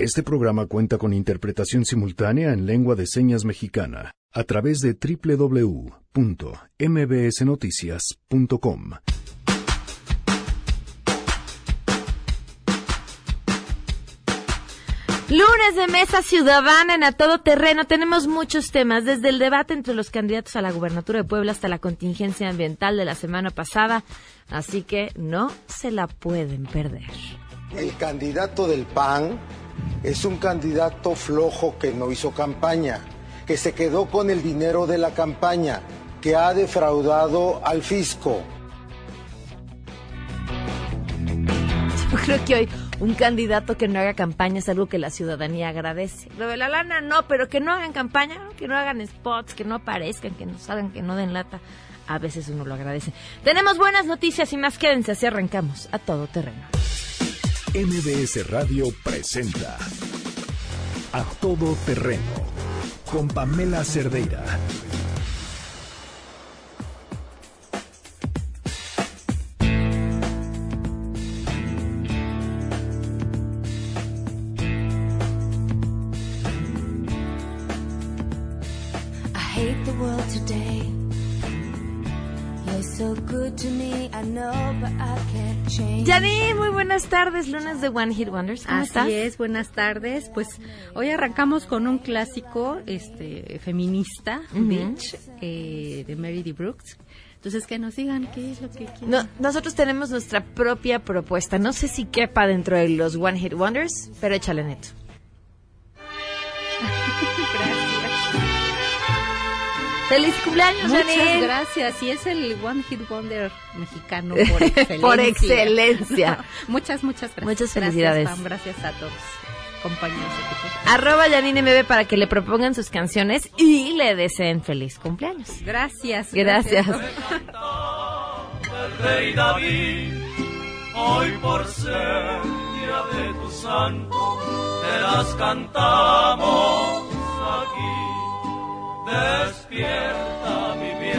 Este programa cuenta con interpretación simultánea en lengua de señas mexicana a través de www.mbsnoticias.com. Lunes de Mesa Ciudadana en A Todo Terreno. Tenemos muchos temas, desde el debate entre los candidatos a la gubernatura de Puebla hasta la contingencia ambiental de la semana pasada. Así que no se la pueden perder. El candidato del PAN es un candidato flojo que no hizo campaña, que se quedó con el dinero de la campaña, que ha defraudado al fisco. Yo creo que hoy un candidato que no haga campaña es algo que la ciudadanía agradece. Lo de la lana no, pero que no hagan campaña, que no hagan spots, que no aparezcan, que no salgan, que no den lata. A veces uno lo agradece. Tenemos buenas noticias y más quédense así arrancamos a todo terreno. MBS Radio presenta A Todo Terreno con Pamela Cerdeira. I hate the world today. Janine, muy buenas tardes, lunes de One Hit Wonders. ¿Cómo Así estás? es, buenas tardes. Pues hoy arrancamos con un clásico este feminista, Bitch, eh, de Mary D. Brooks. Entonces, que nos digan qué es lo que quieren. No, nosotros tenemos nuestra propia propuesta. No sé si quepa dentro de los One Hit Wonders, pero échale neto. ¡Feliz cumpleaños, Muchas Janine! gracias. Y es el One Hit Wonder mexicano por excelencia. Por excelencia. muchas, muchas gracias. Muchas felicidades. Gracias, Pam. Gracias a todos, compañeros. Arroba Janine MB para que le propongan sus canciones y le deseen feliz cumpleaños. Gracias. Gracias. rey David, hoy por ser día de tu santo, te las cantamos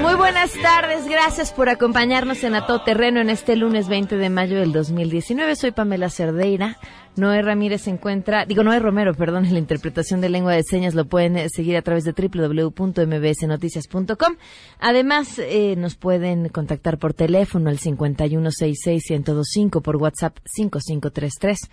Muy buenas tardes, gracias por acompañarnos en A Todo Terreno en este lunes 20 de mayo del 2019. Soy Pamela Cerdeira. Noé Ramírez se encuentra, digo Noé Romero, perdón, en la interpretación de lengua de señas lo pueden eh, seguir a través de www.mbsnoticias.com. Además, eh, nos pueden contactar por teléfono al 5166-1025, por WhatsApp 5533.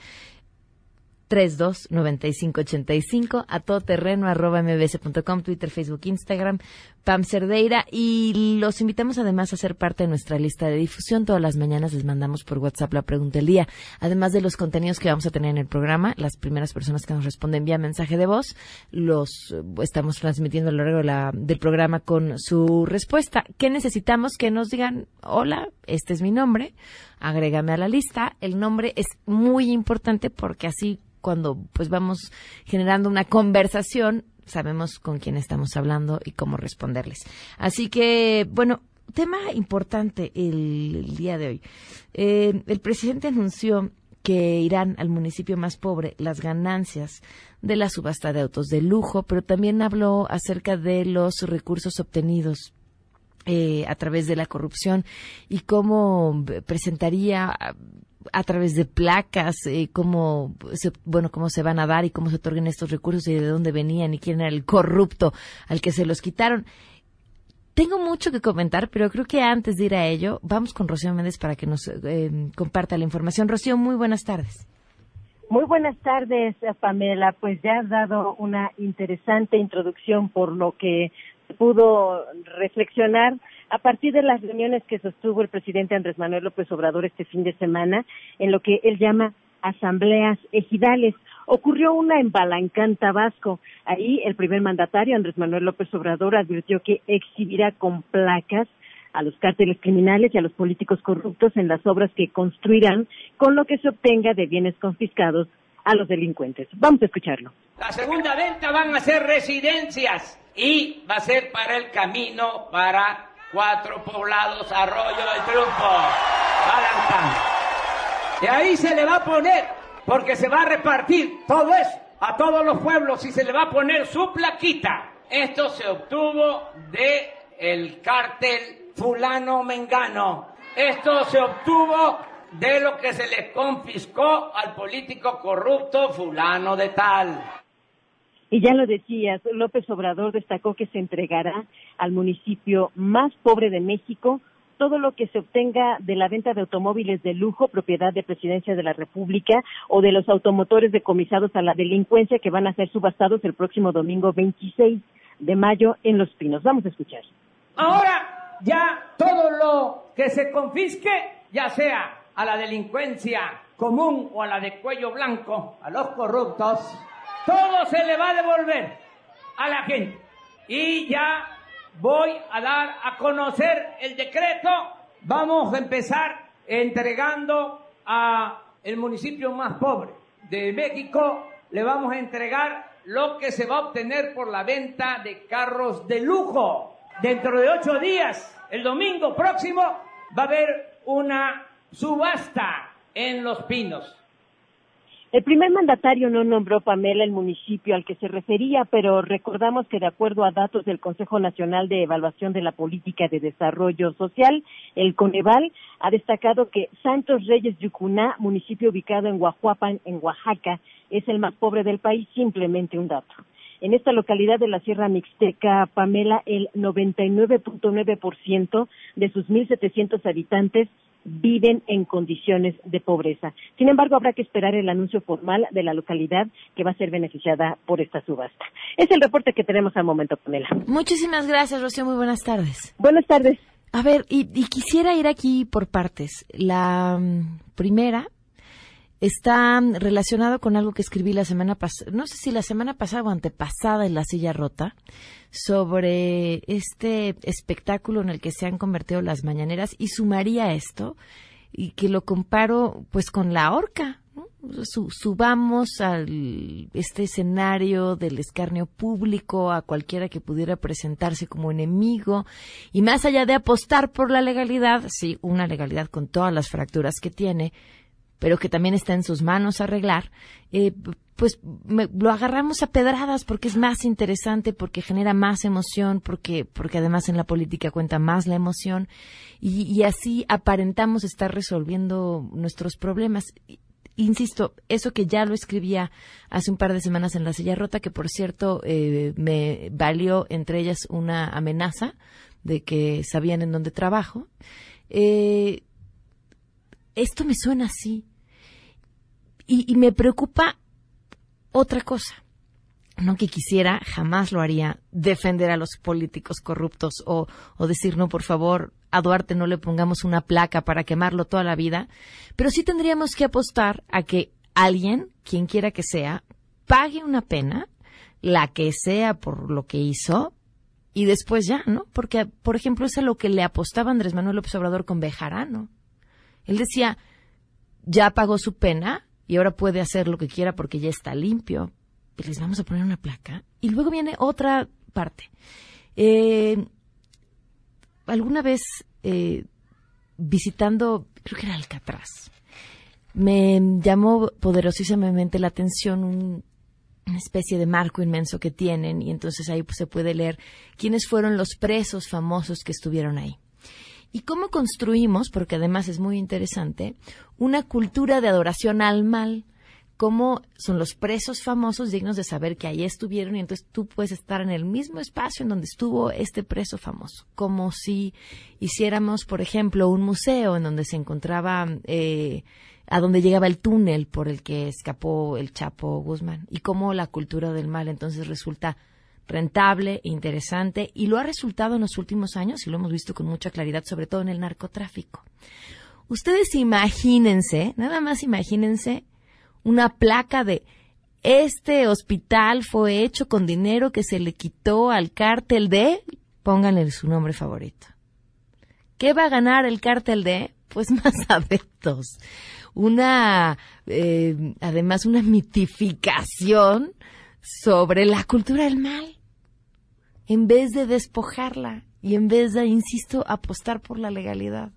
329585 a todoterreno arroba mbs.com, Twitter, Facebook, Instagram, Pam Cerdeira y los invitamos además a ser parte de nuestra lista de difusión. Todas las mañanas les mandamos por WhatsApp la pregunta del día. Además de los contenidos que vamos a tener en el programa, las primeras personas que nos responden vía mensaje de voz, los eh, estamos transmitiendo a lo largo de la- del programa con su respuesta. ¿Qué necesitamos? Que nos digan, hola, este es mi nombre, agrégame a la lista. El nombre es muy importante porque así cuando pues vamos generando una conversación, sabemos con quién estamos hablando y cómo responderles. Así que, bueno, tema importante el, día de hoy. Eh, el presidente anunció que irán al municipio más pobre las ganancias de la subasta de autos de lujo, pero también habló acerca de los recursos obtenidos eh, a través de la corrupción y cómo presentaría a, través de placas eh, cómo se, bueno cómo se van a dar y cómo se otorgan estos recursos y de dónde venían y quién era el corrupto al que se los quitaron. Tengo mucho que comentar, pero creo que antes de ir a ello, vamos con Rocío Méndez para que nos eh, comparta la información. Rocío, muy buenas tardes. Muy buenas tardes, Pamela. Pues ya has dado una interesante introducción por lo que pudo reflexionar a partir de las reuniones que sostuvo el presidente Andrés Manuel López Obrador este fin de semana en lo que él llama asambleas ejidales. Ocurrió una en Balancán, Tabasco. Ahí el primer mandatario, Andrés Manuel López Obrador, advirtió que exhibirá con placas a los cárteles criminales y a los políticos corruptos en las obras que construirán con lo que se obtenga de bienes confiscados a los delincuentes. Vamos a escucharlo. La segunda venta van a ser residencias y va a ser para el camino para cuatro poblados Arroyo del Triunfo, Balancán. Y ahí se le va a poner, porque se va a repartir todo eso a todos los pueblos y se le va a poner su plaquita. Esto se obtuvo de el cártel fulano mengano. Esto se obtuvo de lo que se le confiscó al político corrupto fulano de tal. Y ya lo decías, López Obrador destacó que se entregará al municipio más pobre de México todo lo que se obtenga de la venta de automóviles de lujo, propiedad de Presidencia de la República, o de los automotores decomisados a la delincuencia que van a ser subastados el próximo domingo 26 de mayo en Los Pinos. Vamos a escuchar. Ahora ya todo lo que se confisque, ya sea a la delincuencia común o a la de cuello blanco, a los corruptos, todo se le va a devolver a la gente. Y ya voy a dar a conocer el decreto. Vamos a empezar entregando a el municipio más pobre de México, le vamos a entregar lo que se va a obtener por la venta de carros de lujo. Dentro de ocho días, el domingo próximo, va a haber una subasta en Los Pinos. El primer mandatario no nombró Pamela el municipio al que se refería, pero recordamos que de acuerdo a datos del Consejo Nacional de Evaluación de la Política de Desarrollo Social, el Coneval ha destacado que Santos Reyes Yucuná, municipio ubicado en Guajuapan, en Oaxaca, es el más pobre del país, simplemente un dato. En esta localidad de la Sierra Mixteca, Pamela, el 99.9% de sus 1.700 habitantes viven en condiciones de pobreza. Sin embargo, habrá que esperar el anuncio formal de la localidad que va a ser beneficiada por esta subasta. Es el reporte que tenemos al momento, Pamela. Muchísimas gracias, Rocío. Muy buenas tardes. Buenas tardes. A ver, y, y quisiera ir aquí por partes. La mm, primera está relacionado con algo que escribí la semana pasada, no sé si la semana pasada o antepasada en La Silla Rota, sobre este espectáculo en el que se han convertido las mañaneras y sumaría esto y que lo comparo pues con la horca. ¿no? Su- subamos al este escenario del escarnio público a cualquiera que pudiera presentarse como enemigo y más allá de apostar por la legalidad, sí, una legalidad con todas las fracturas que tiene, pero que también está en sus manos arreglar, eh, pues me- lo agarramos a pedradas porque es más interesante, porque genera más emoción, porque, porque además en la política cuenta más la emoción y, así aparentamos estar resolviendo nuestros problemas. Insisto, eso que ya lo escribía hace un par de semanas en La Silla Rota, que por cierto eh, me valió entre ellas una amenaza de que sabían en dónde trabajo. Eh, esto me suena así. Y, me preocupa otra cosa. No que quisiera, jamás lo haría, defender a los políticos corruptos o, o decir, no, por favor, a Duarte no le pongamos una placa para quemarlo toda la vida, pero sí tendríamos que apostar a que alguien, quien quiera que sea, pague una pena, la que sea por lo que hizo, y después ya, ¿no? Porque, por ejemplo, es a lo que le apostaba Andrés Manuel López Obrador con Bejarano. Él decía, ya pagó su pena y ahora puede hacer lo que quiera porque ya está limpio. Y les vamos a poner una placa. Y luego viene otra parte. Eh, alguna vez eh, visitando, creo que era Alcatraz, me llamó poderosísimamente la atención un- una especie de marco inmenso que tienen y entonces ahí pues, se puede leer quiénes fueron los presos famosos que estuvieron ahí. Y cómo construimos, porque además es muy interesante, una cultura de adoración al mal. Cómo son los presos famosos dignos de saber que ahí estuvieron y entonces tú puedes estar en el mismo espacio en donde estuvo este preso famoso. Como si hiciéramos, por ejemplo, un museo en donde se encontraba, eh, a donde llegaba el túnel por el que escapó el Chapo Guzmán. Y cómo la cultura del mal entonces resulta rentable, interesante y lo ha resultado en los últimos años y lo hemos visto con mucha claridad, sobre todo en el narcotráfico. Ustedes imagínense, nada más imagínense una placa de este hospital fue hecho con dinero que se le quitó al cártel de, pónganle su nombre favorito. ¿Qué va a ganar el cártel de? Pues más adeptos. Una, eh, además, una mitificación sobre la cultura del mal. En vez de despojarla y en vez de, insisto, apostar por la legalidad.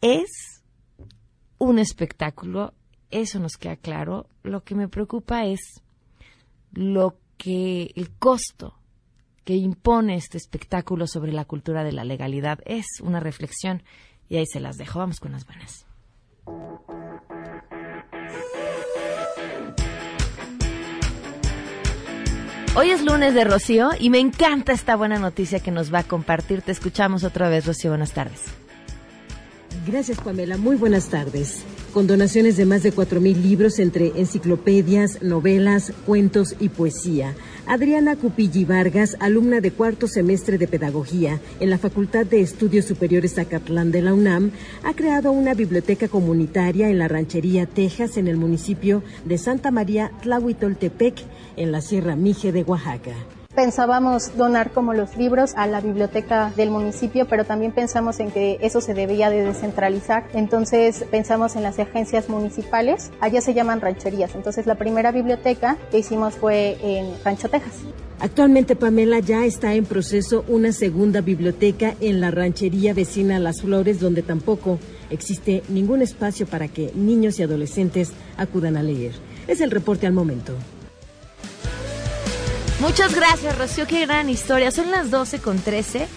Es un espectáculo, eso nos queda claro. Lo que me preocupa es lo que el costo que impone este espectáculo sobre la cultura de la legalidad es una reflexión y ahí se las dejo. Vamos con las buenas. Hoy es lunes de Rocío y me encanta esta buena noticia que nos va a compartir. Te escuchamos otra vez, Rocío. Buenas tardes. Gracias, Pamela. Muy buenas tardes. Con donaciones de más de 4.000 libros entre enciclopedias, novelas, cuentos y poesía. Adriana Cupilli Vargas, alumna de cuarto semestre de Pedagogía en la Facultad de Estudios Superiores Zacatlán de la UNAM, ha creado una biblioteca comunitaria en la Ranchería Texas, en el municipio de Santa María Tlahuitoltepec, en la Sierra Mije de Oaxaca. Pensábamos donar como los libros a la biblioteca del municipio, pero también pensamos en que eso se debía de descentralizar. Entonces pensamos en las agencias municipales, allá se llaman rancherías. Entonces la primera biblioteca que hicimos fue en Rancho, Texas. Actualmente, Pamela, ya está en proceso una segunda biblioteca en la ranchería vecina Las Flores, donde tampoco existe ningún espacio para que niños y adolescentes acudan a leer. Es el reporte al momento. Muchas gracias, Rocío. Qué gran historia. Son las 12 con 13.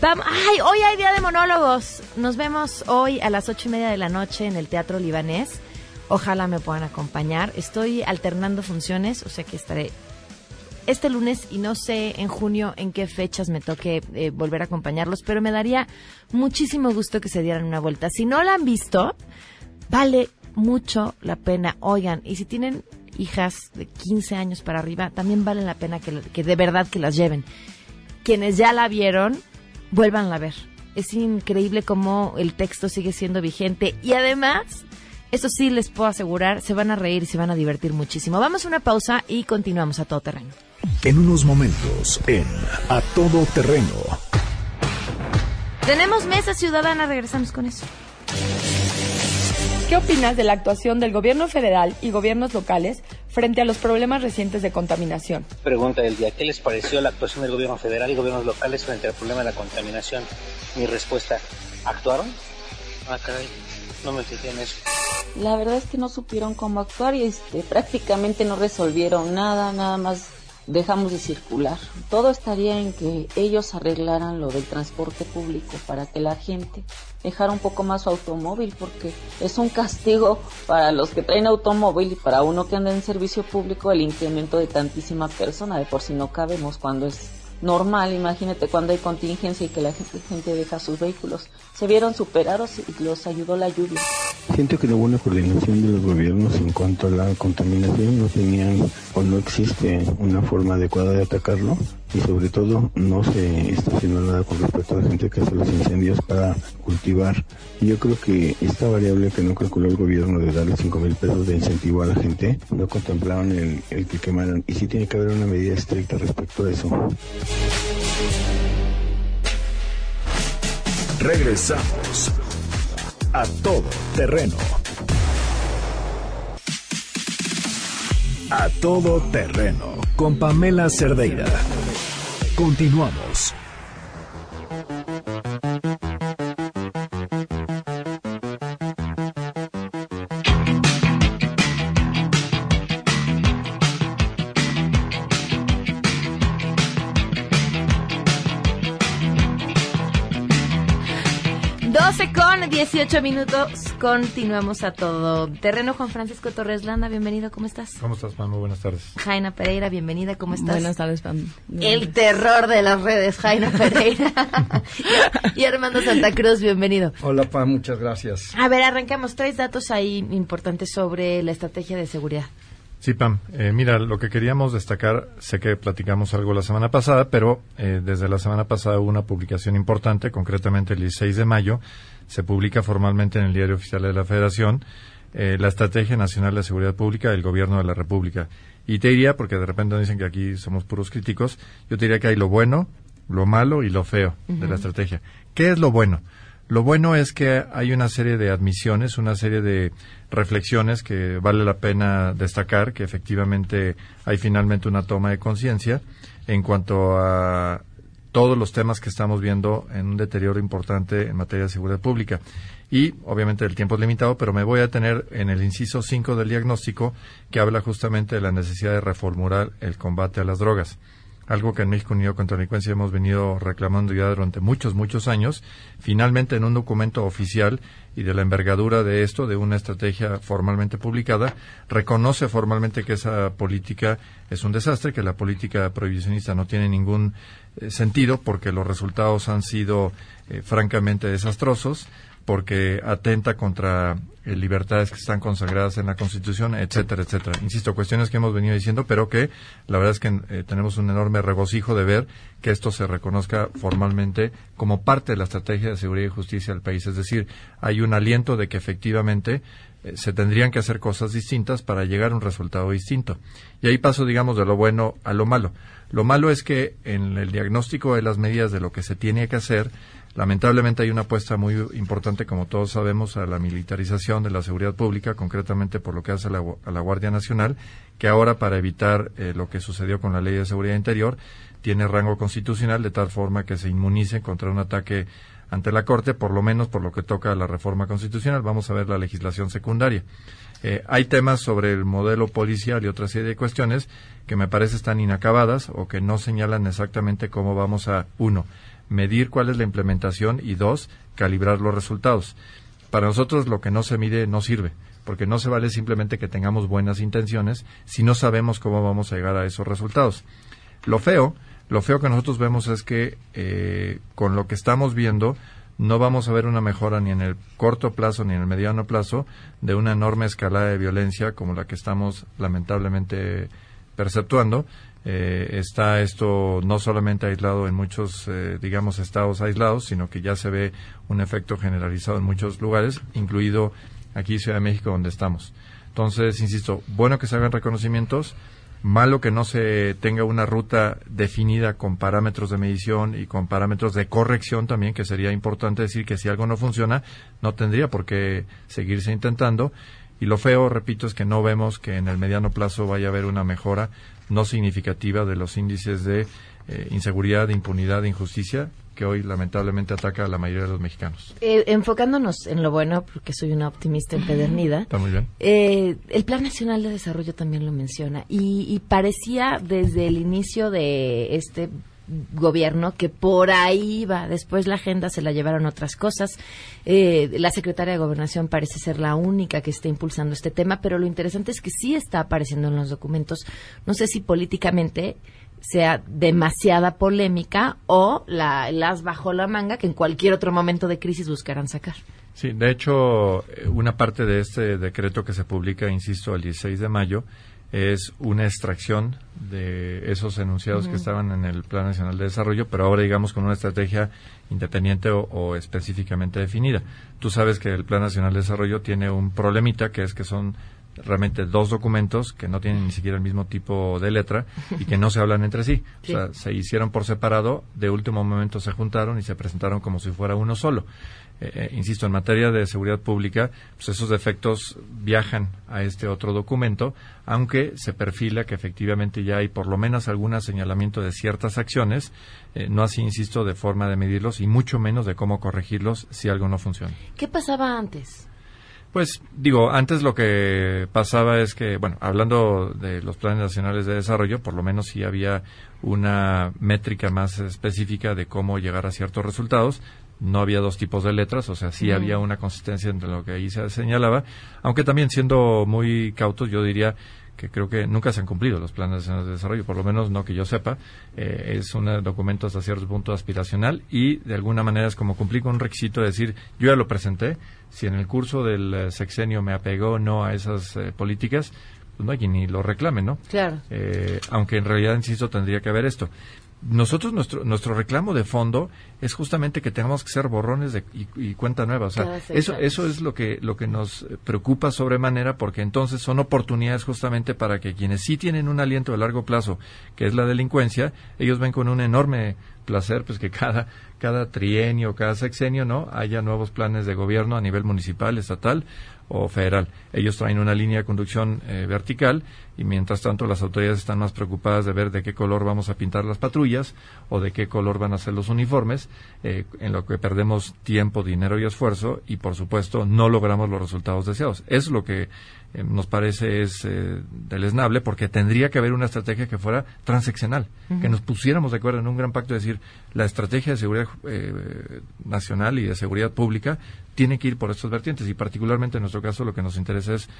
Vamos. ¡Ay! Hoy hay día de monólogos. Nos vemos hoy a las ocho y media de la noche en el Teatro Libanés. Ojalá me puedan acompañar. Estoy alternando funciones, o sea que estaré este lunes y no sé en junio en qué fechas me toque eh, volver a acompañarlos, pero me daría muchísimo gusto que se dieran una vuelta. Si no la han visto, vale mucho la pena. Oigan, y si tienen hijas de 15 años para arriba, también vale la pena que, que de verdad que las lleven. Quienes ya la vieron, vuélvanla a ver. Es increíble cómo el texto sigue siendo vigente y además, eso sí les puedo asegurar, se van a reír y se van a divertir muchísimo. Vamos a una pausa y continuamos a todo terreno. En unos momentos, en A Todo Terreno. Tenemos mesa ciudadana, regresamos con eso. ¿Qué opinas de la actuación del gobierno federal y gobiernos locales frente a los problemas recientes de contaminación? Pregunta del día, ¿qué les pareció la actuación del gobierno federal y gobiernos locales frente al problema de la contaminación? Mi respuesta, ¿actuaron? Ah, caray, no me fijé en eso. La verdad es que no supieron cómo actuar y este, prácticamente no resolvieron nada, nada más dejamos de circular. Todo estaría en que ellos arreglaran lo del transporte público para que la gente dejara un poco más su automóvil porque es un castigo para los que traen automóvil y para uno que anda en servicio público el incremento de tantísima persona. De por si no cabemos cuando es normal, imagínate cuando hay contingencia y que la gente, deja sus vehículos. Se vieron superados y los ayudó la lluvia. Siento que la buena coordinación de los gobiernos en cuanto a la contaminación no tenían o no existe una forma adecuada de atacarlo y sobre todo no se está haciendo nada con respecto a la gente que hace los incendios para cultivar. Y yo creo que esta variable que no calculó el gobierno de darle 5 mil pesos de incentivo a la gente, no contemplaron el, el que quemaran. Y sí tiene que haber una medida estricta respecto a eso. Regresamos a todo terreno. A todo terreno con Pamela Cerdeira. Continuamos. 18 minutos. Continuamos a todo terreno. Juan Francisco Torres Landa, bienvenido. ¿Cómo estás? ¿Cómo estás, Pam? Muy buenas tardes. Jaina Pereira, bienvenida. ¿Cómo estás? Buenas tardes, Pam. El terror de las redes, Jaina Pereira. y Armando Santa Cruz, bienvenido. Hola, Pam. Muchas gracias. A ver, arrancamos. Tres datos ahí importantes sobre la estrategia de seguridad. Sí, Pam. Eh, mira, lo que queríamos destacar, sé que platicamos algo la semana pasada, pero eh, desde la semana pasada hubo una publicación importante, concretamente el 16 de mayo, se publica formalmente en el Diario Oficial de la Federación eh, la Estrategia Nacional de Seguridad Pública del Gobierno de la República. Y te diría, porque de repente dicen que aquí somos puros críticos, yo te diría que hay lo bueno, lo malo y lo feo de la estrategia. ¿Qué es lo bueno? Lo bueno es que hay una serie de admisiones, una serie de reflexiones que vale la pena destacar, que efectivamente hay finalmente una toma de conciencia en cuanto a todos los temas que estamos viendo en un deterioro importante en materia de seguridad pública. Y obviamente el tiempo es limitado, pero me voy a tener en el inciso 5 del diagnóstico que habla justamente de la necesidad de reformular el combate a las drogas. algo que en México Unido contra la Delincuencia hemos venido reclamando ya durante muchos, muchos años, finalmente en un documento oficial y de la envergadura de esto, de una estrategia formalmente publicada, reconoce formalmente que esa política es un desastre, que la política prohibicionista no tiene ningún eh, sentido porque los resultados han sido eh, francamente desastrosos, porque atenta contra eh, libertades que están consagradas en la Constitución, etcétera, etcétera. Insisto, cuestiones que hemos venido diciendo, pero que la verdad es que eh, tenemos un enorme regocijo de ver que esto se reconozca formalmente como parte de la estrategia de seguridad y justicia del país. Es decir, hay un aliento de que efectivamente eh, se tendrían que hacer cosas distintas para llegar a un resultado distinto. Y ahí paso, digamos, de lo bueno a lo malo. Lo malo es que en el diagnóstico de las medidas de lo que se tiene que hacer, Lamentablemente hay una apuesta muy importante, como todos sabemos, a la militarización de la seguridad pública, concretamente por lo que hace a la, Guardia Nacional, que ahora, para evitar eh, lo que sucedió con la Ley de Seguridad Interior, tiene rango constitucional de tal forma que se inmunice contra un ataque ante la Corte, por lo menos por lo que toca a la reforma constitucional. Vamos a ver la legislación secundaria. Eh, hay temas sobre el modelo policial y otra serie de cuestiones que me parece están inacabadas o que no señalan exactamente cómo vamos a, uno, medir cuál es la implementación y dos, calibrar los resultados. Para nosotros lo que no se mide no sirve, porque no se vale simplemente que tengamos buenas intenciones si no sabemos cómo vamos a llegar a esos resultados. Lo feo, lo feo que nosotros vemos es que eh, con lo que estamos viendo no vamos a ver una mejora ni en el corto plazo ni en el mediano plazo de una enorme escalada de violencia como la que estamos lamentablemente perceptuando eh, está esto no solamente aislado en muchos, eh, digamos, estados aislados, sino que ya se ve un efecto generalizado en muchos lugares, incluido aquí Ciudad de México, donde estamos. Entonces, insisto, bueno que se hagan reconocimientos, malo que no se tenga una ruta definida con parámetros de medición y con parámetros de corrección también, que sería importante decir que si algo no funciona, no tendría por qué seguirse intentando. Y lo feo, repito, es que no vemos que en el mediano plazo vaya a haber una mejora no significativa de los índices de eh, inseguridad, impunidad, injusticia que hoy lamentablemente ataca a la mayoría de los mexicanos. Eh, enfocándonos en lo bueno, porque soy una optimista empedernida. Está muy bien. Eh, el Plan Nacional de Desarrollo también lo menciona y, y parecía desde el inicio de este gobierno que por ahí va. Después la agenda se la llevaron otras cosas. Eh, la secretaria de Gobernación parece ser la única que está impulsando este tema, pero lo interesante es que sí está apareciendo en los documentos. No sé si políticamente sea demasiada polémica o la, las bajo la manga que en cualquier otro momento de crisis buscarán sacar. Sí, de hecho, eh, una parte de este decreto que se publica, insisto, el 16 de mayo, es una extracción de esos enunciados que estaban en el Plan Nacional de Desarrollo, pero ahora digamos con una estrategia independiente o, específicamente definida. Tú sabes que el Plan Nacional de Desarrollo tiene un problemita que es que son realmente dos documentos que no tienen ni siquiera el mismo tipo de letra y que no se hablan entre sí. O sea, se hicieron por separado, de último momento se juntaron y se presentaron como si fuera uno solo. Eh, eh, insisto, en materia de seguridad pública, pues esos defectos viajan a este otro documento, aunque se perfila que efectivamente ya hay por lo menos algún señalamiento de ciertas acciones, eh, no así, insisto, de forma de medirlos y mucho menos de cómo corregirlos si algo no funciona. ¿Qué pasaba antes? Pues digo, antes lo que pasaba es que, bueno, hablando de los planes nacionales de desarrollo, por lo menos sí había una métrica más específica de cómo llegar a ciertos resultados no había dos tipos de letras, o sea, sí había una consistencia entre lo que ahí se señalaba, aunque también siendo muy cautos, yo diría que creo que nunca se han cumplido los planes de desarrollo, por lo menos no que yo sepa. Eh, es un documento hasta cierto punto aspiracional y de alguna manera es como cumplir con un requisito de decir, yo ya lo presenté, si en el curso del eh, sexenio me apegó o no a esas eh, políticas, pues no hay quien ni lo reclame, ¿no? Claro. aunque en realidad, insisto, tendría que haber esto nosotros nuestro nuestro reclamo de fondo es justamente que tengamos que ser borrones de, y, cuenta nueva. O sea eso eso es lo que lo que nos preocupa sobremanera porque entonces son oportunidades justamente para que quienes sí tienen un aliento de largo plazo que es la delincuencia ellos ven con un enorme placer pues que cada cada trienio cada sexenio no haya nuevos planes de gobierno a nivel municipal estatal o federal. Ellos traen una línea de conducción eh, vertical y mientras tanto las autoridades están más preocupadas de ver de qué color vamos a pintar las patrullas o de qué color van a ser los uniformes, eh, en lo que perdemos tiempo, dinero y esfuerzo y por supuesto no logramos los resultados deseados. Es lo que eh, nos parece es eh, deleznable porque tendría que haber una estrategia que fuera transeccional, que nos pusiéramos de acuerdo en un gran pacto, de decir, la estrategia de seguridad eh, nacional y de seguridad pública tiene que ir por estos vertientes y particularmente en nuestro caso lo que nos interesa es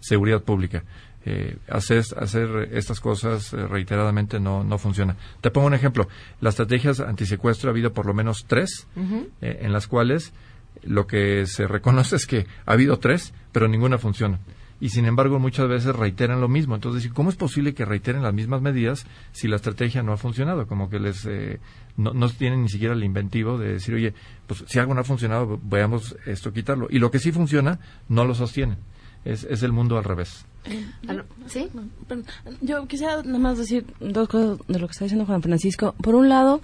seguridad pública. Eh, hacer, hacer estas cosas reiteradamente no, no funciona. Te pongo un ejemplo. Las estrategias antisecuestro ha habido por lo menos tres en las cuales lo que se reconoce es que ha habido tres, pero ninguna funciona. Y sin embargo, muchas veces reiteran lo mismo. Entonces, ¿cómo es posible que reiteren las mismas medidas si la estrategia no ha funcionado? Como que les eh, no, no tienen ni siquiera el inventivo de decir, oye, pues si algo no ha funcionado, veamos esto quitarlo. Y lo que sí funciona, no lo sostienen. Es, es el mundo al revés. ¿Sí? Yo quisiera nada más decir dos cosas de lo que está diciendo Juan Francisco. Por un lado,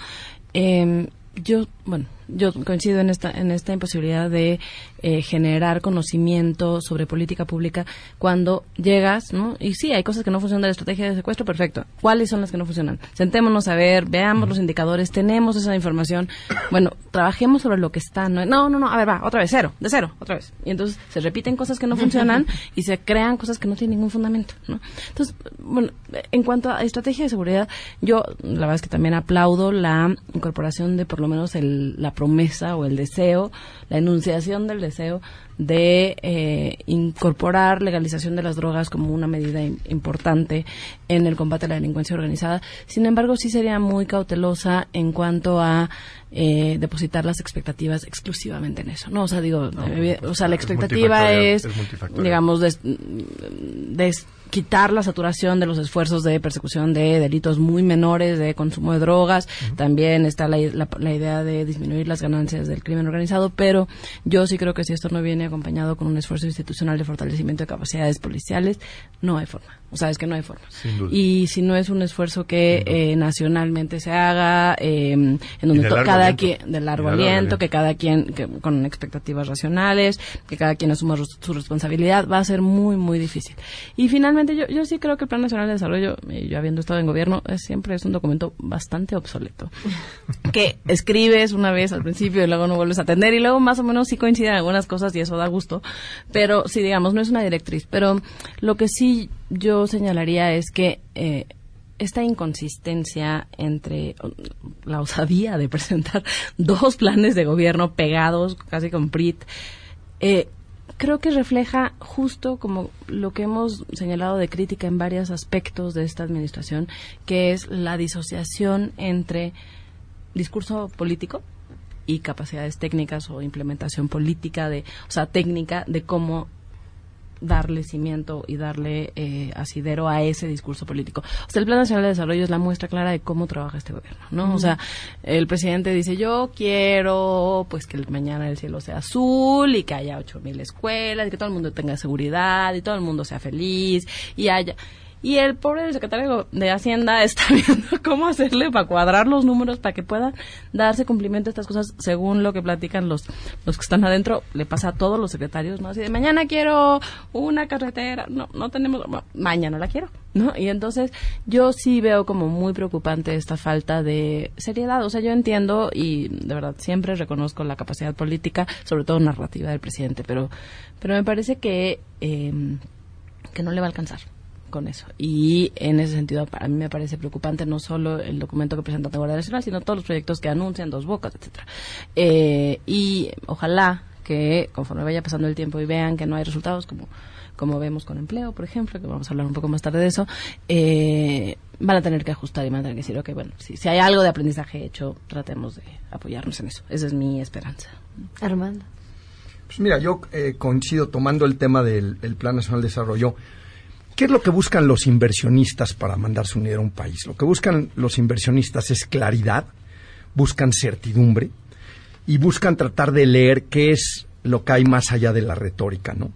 eh, yo, bueno, yo coincido en esta, en esta imposibilidad de eh, generar conocimiento sobre política pública cuando llegas, ¿no? Y sí, hay cosas que no funcionan de la estrategia de secuestro, perfecto. ¿Cuáles son las que no funcionan? Sentémonos a ver, veamos los indicadores, tenemos esa información. Bueno, trabajemos sobre lo que está. No, no, no, no, a ver, va, otra vez, cero, de cero, otra vez. Y entonces se repiten cosas que no funcionan y se crean cosas que no tienen ningún fundamento, ¿no? Entonces, bueno, en cuanto a estrategia de seguridad, yo la verdad es que también aplaudo la incorporación de por lo menos el, la promesa o el deseo, la enunciación del deseo de eh, incorporar legalización de las drogas como una medida im- importante en el combate a la delincuencia organizada. Sin embargo, sí sería muy cautelosa en cuanto a eh, depositar las expectativas exclusivamente en eso. No, o sea, digo, eh, o sea, la expectativa es, digamos, des- des- quitar la saturación de los esfuerzos de persecución de delitos muy menores, de consumo de drogas. También está la, la- la idea de disminuir las ganancias del crimen organizado, pero yo sí creo que si esto no viene acompañado con un esfuerzo institucional de fortalecimiento de capacidades policiales, no hay forma. O sea, es que no hay forma. Y si no es un esfuerzo que eh, nacionalmente se haga, eh, en donde cada aliento. quien, de largo Y de largo aliento, aliento. que cada quien que- con expectativas racionales, que cada quien asuma su responsabilidad, va a ser muy, muy difícil. Y finalmente, yo, yo sí creo que el Plan Nacional de Desarrollo, eh, yo habiendo estado en gobierno, es- siempre es un documento bastante obsoleto. que escribes una vez al principio y luego no vuelves a atender y luego más o menos sí coinciden algunas cosas y eso da gusto. Pero sí, digamos, no es una directriz. Pero lo que sí yo señalaría es que eh, esta inconsistencia entre la osadía de presentar dos planes de gobierno pegados, casi con PRIT, eh, creo que refleja justo como lo que hemos señalado de crítica en varios aspectos de esta administración, que es la disociación entre discurso político y capacidades técnicas o implementación política de, o sea, técnica de cómo darle cimiento y darle eh, asidero a ese discurso político. O sea, el Plan Nacional de Desarrollo es la muestra clara de cómo trabaja este gobierno, ¿no? O sea, el presidente dice, yo quiero, pues, que mañana el cielo sea azul y que haya ocho mil escuelas y que todo el mundo tenga seguridad y todo el mundo sea feliz y haya... Y el pobre del secretario de Hacienda está viendo cómo hacerle para cuadrar los números para que puedan darse cumplimiento a estas cosas según lo que platican los, los que están adentro. Le pasa a todos los secretarios, ¿no? Así de mañana quiero una carretera. No, no tenemos. ma- Mañana la quiero, ¿no? Y entonces yo sí veo como muy preocupante esta falta de seriedad. O sea, yo entiendo y de verdad siempre reconozco la capacidad política, sobre todo narrativa del presidente, pero, pero me parece que, eh, que no le va a alcanzar con eso. Y en ese sentido, para mí me parece preocupante no solo el documento que presenta la Guardia Nacional, sino todos los proyectos que anuncian, dos bocas, etcétera. Eh, y ojalá que conforme vaya pasando el tiempo y vean que no hay resultados, como como vemos con empleo, por ejemplo, que vamos a hablar un poco más tarde de eso, eh, van a tener que ajustar y van a tener que decir, ok, bueno, si, si hay algo de aprendizaje hecho, tratemos de apoyarnos en eso. Esa es mi esperanza. Armando. Pues mira, yo eh, coincido tomando el tema del el Plan Nacional de Desarrollo. ¿Qué es lo que buscan los inversionistas para mandar su dinero a un país? Lo que buscan los inversionistas es claridad, buscan certidumbre y buscan tratar de leer qué es lo que hay más allá de la retórica, ¿no?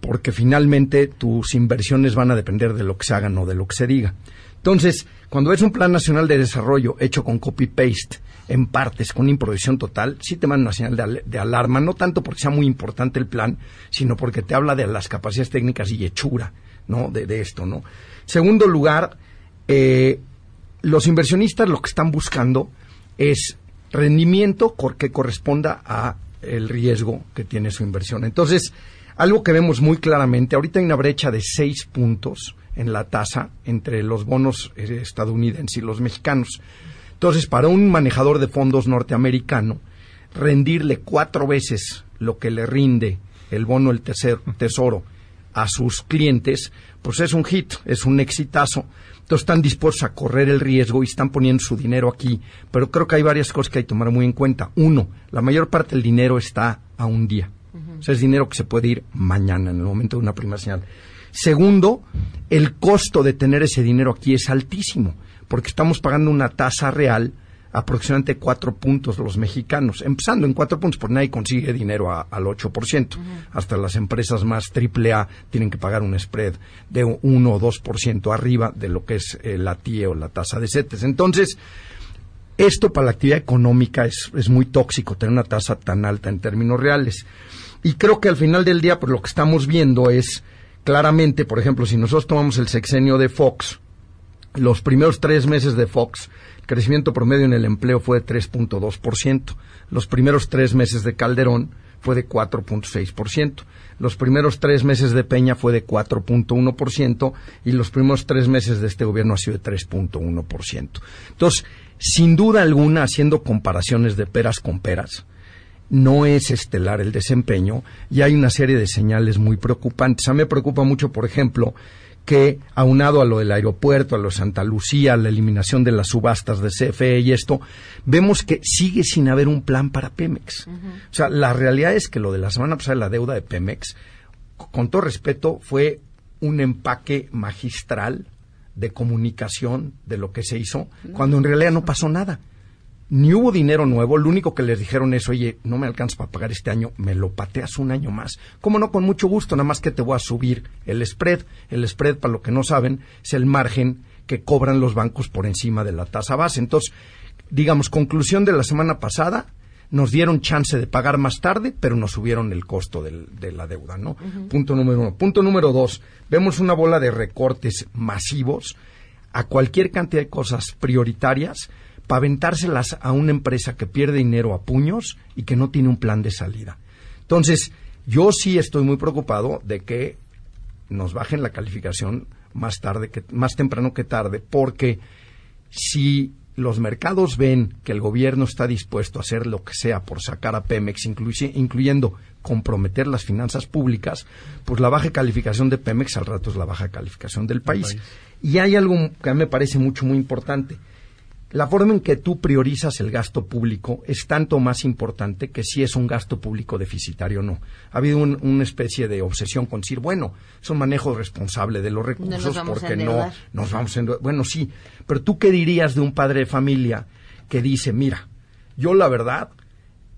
Porque finalmente tus inversiones van a depender de lo que se haga, no de lo que se diga. Entonces, cuando es un plan nacional de desarrollo hecho con copy-paste, en partes, con improvisación total, sí te manda una señal de, de alarma, no tanto porque sea muy importante el plan, sino porque te habla de las capacidades técnicas y hechura, ¿no? De, de esto, ¿no? Segundo lugar, eh, los inversionistas lo que están buscando es rendimiento que corresponda a el riesgo que tiene su inversión. Entonces, Algo que vemos muy claramente, ahorita hay una brecha de seis puntos en la tasa entre los bonos eh, estadounidenses y los mexicanos. Entonces, para un manejador de fondos norteamericano, rendirle cuatro veces lo que le rinde el bono del tercer- tesoro a sus clientes, pues es un hit, es un exitazo. Entonces están dispuestos a correr el riesgo y están poniendo su dinero aquí. Pero creo que hay varias cosas que hay que tomar muy en cuenta. Uno, la mayor parte del dinero está a un día. O sea, es dinero que se puede ir mañana, en el momento de una primera señal. Segundo, el costo de tener ese dinero aquí es altísimo, porque estamos pagando una tasa real aproximadamente cuatro puntos los mexicanos, empezando en cuatro puntos, porque nadie consigue dinero a- al 8%. Hasta las empresas más triple A tienen que pagar un spread de 1 o 2% arriba de lo que es eh, la TIE o la tasa de CETES. Entonces, esto para la actividad económica es, es muy tóxico, tener una tasa tan alta en términos reales. Y creo que al final del día, pues lo que estamos viendo es claramente, por ejemplo, si nosotros tomamos el sexenio de Fox, los primeros tres meses de Fox, crecimiento promedio en el empleo fue de 3.2%. Los primeros tres meses de Calderón fue de 4.6%. Los primeros tres meses de Peña fue de 4.1% y los primeros tres meses de este gobierno ha sido de 3.1%. Entonces, sin duda alguna, haciendo comparaciones de peras con peras, no es estelar el desempeño y hay una serie de señales muy preocupantes. A mí me preocupa mucho, por ejemplo, que aunado a lo del aeropuerto, a lo de Santa Lucía, a la eliminación de las subastas de CFE y esto, vemos que sigue sin haber un plan para Pemex. O sea, la realidad es que lo de la semana pasada, la deuda de Pemex, con todo respeto, fue un empaque magistral de comunicación de lo que se hizo, cuando en realidad no. pasó nada ni hubo dinero nuevo, lo único que les dijeron es, oye, no me alcanza para pagar este año, me lo pateas un año más. ¿Cómo no? Con mucho gusto, nada más que te voy a subir el spread. El spread, para lo que no saben, es el margen que cobran los bancos por encima de la tasa base. Entonces, digamos, conclusión de la semana pasada, nos dieron chance de pagar más tarde, pero nos subieron el costo del- de la deuda, ¿no? Punto número uno. Punto número dos, vemos una bola de recortes masivos a cualquier cantidad de cosas prioritarias para aventárselas a una empresa que pierde dinero a puños y que no tiene un plan de salida. Entonces, yo sí estoy muy preocupado de que nos bajen la calificación más tarde que más temprano que tarde, porque si los mercados ven que el gobierno está dispuesto a hacer lo que sea por sacar a Pemex, incluye- incluyendo comprometer las finanzas públicas, pues la baja calificación de Pemex al rato es la baja calificación del país. Y hay algo que a mí me parece mucho, muy importante. La forma en que tú priorizas el gasto público es tanto más importante que si es un gasto público deficitario o no. Ha habido un- una especie de obsesión con decir, bueno, es un manejo responsable de los recursos porque no nos vamos a endeudar. Bueno, sí, pero tú qué dirías de un padre de familia que dice, mira, yo la verdad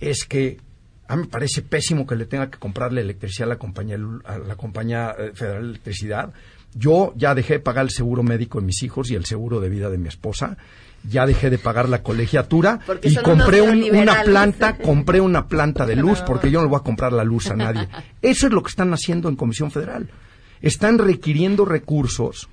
es que a mí me parece pésimo que le tenga que comprarle electricidad a la compañía, a la compañía eh, federal de electricidad. Yo ya dejé de pagar el seguro médico de mis hijos y el seguro de vida de mi esposa. Ya dejé de pagar la colegiatura Porque y compré un- una planta, compré una planta de luz porque yo no le voy a comprar la luz a nadie. Eso es lo que están haciendo en Comisión Federal. Están requiriendo recursos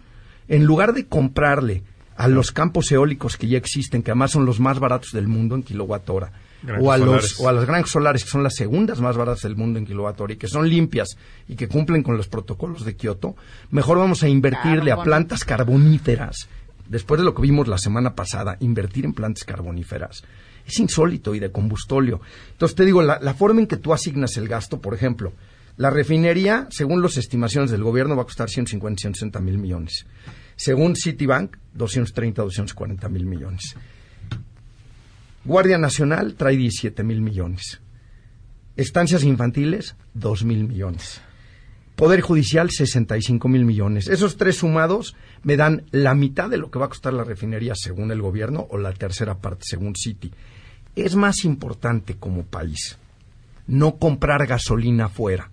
en lugar de comprarle a los campos eólicos que ya existen, que además son los más baratos del mundo en kilowatt hora, o a, los, o a las grandes solares, que son las segundas más baratas del mundo en kilowatt hora y que son limpias y que cumplen con los protocolos de Kioto, mejor vamos a invertirle a plantas carboníferas. Después de lo que vimos la semana pasada, invertir en plantas carboníferas es insólito y de combustóleo. Entonces te digo, la, la forma en que tú asignas el gasto, por ejemplo, la refinería, según las estimaciones del gobierno, va a costar 150, 160 mil millones. Según Citibank, 230, 240 mil millones. Guardia Nacional trae 17 mil millones. Estancias infantiles, 2 mil millones. Poder Judicial, 65 mil millones. Esos tres sumados me dan la mitad de lo que va a costar la refinería según el gobierno o la tercera parte según Citi. Es más importante como país no comprar gasolina fuera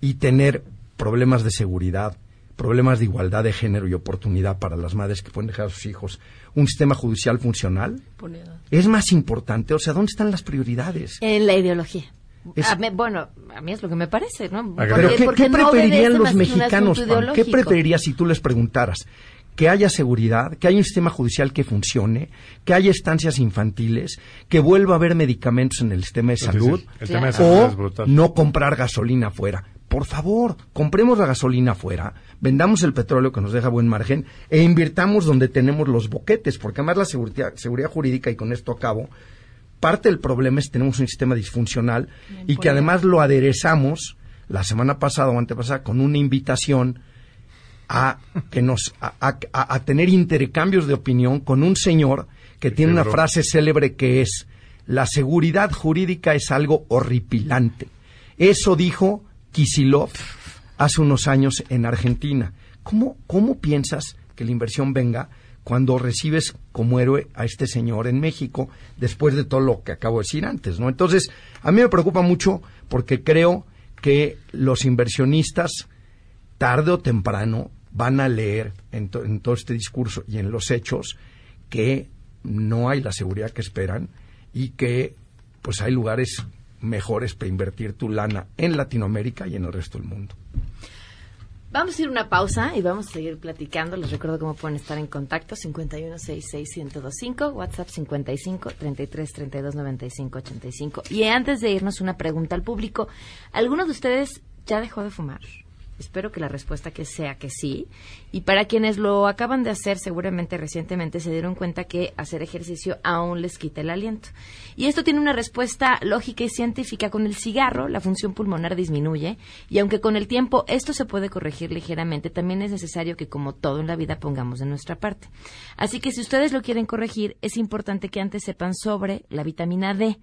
y tener problemas de seguridad, problemas de igualdad de género y oportunidad para las madres que pueden dejar a sus hijos, un sistema judicial funcional, es más importante. O sea, ¿dónde están las prioridades? En la ideología. Es- A mí- bueno, a mí es lo que me parece, ¿no? Pero ¿qué, preferirían los mexicanos? ¿Qué preferirías si tú les preguntaras? que haya seguridad, que haya un sistema judicial que funcione, que haya estancias infantiles, que vuelva a haber medicamentos en el sistema de salud, sí, el tema de salud es o brutal. no comprar gasolina afuera. Por favor, compremos la gasolina afuera, vendamos el petróleo que nos deja buen margen e invirtamos donde tenemos los boquetes, porque además la seguridad, seguridad jurídica, y con esto acabo, parte del problema es que tenemos un sistema disfuncional y que además lo aderezamos la semana pasada o antepasada con una invitación a que nos a, a- a- a tener intercambios de opinión con un señor que tiene una frase célebre que es la seguridad jurídica es algo horripilante. Eso dijo Kisilov hace unos años en Argentina. ¿Cómo, cómo piensas que la inversión venga cuando recibes como héroe a este señor en México después de todo lo que acabo de decir antes, ¿no? Entonces, a mí me preocupa mucho porque creo que los inversionistas tarde o temprano van a leer en, to- en todo este discurso y en los hechos que no hay la seguridad que esperan y que pues hay lugares mejores para invertir tu lana en Latinoamérica y en el resto del mundo. Vamos a ir una pausa y vamos a seguir platicando. Les recuerdo cómo pueden estar en contacto 51661025, WhatsApp 55 33 32 95 85. Y antes de irnos una pregunta al público, ¿alguno de ustedes ya dejó de fumar? Espero que la respuesta que sea que sí. Y para quienes lo acaban de hacer, seguramente recientemente se dieron cuenta que hacer ejercicio aún les quita el aliento. Y esto tiene una respuesta lógica y científica. Con el cigarro, la función pulmonar disminuye. Y aunque con el tiempo esto se puede corregir ligeramente, también es necesario que, como todo en la vida, pongamos de nuestra parte. Así que si ustedes lo quieren corregir, es importante que antes sepan sobre la vitamina D,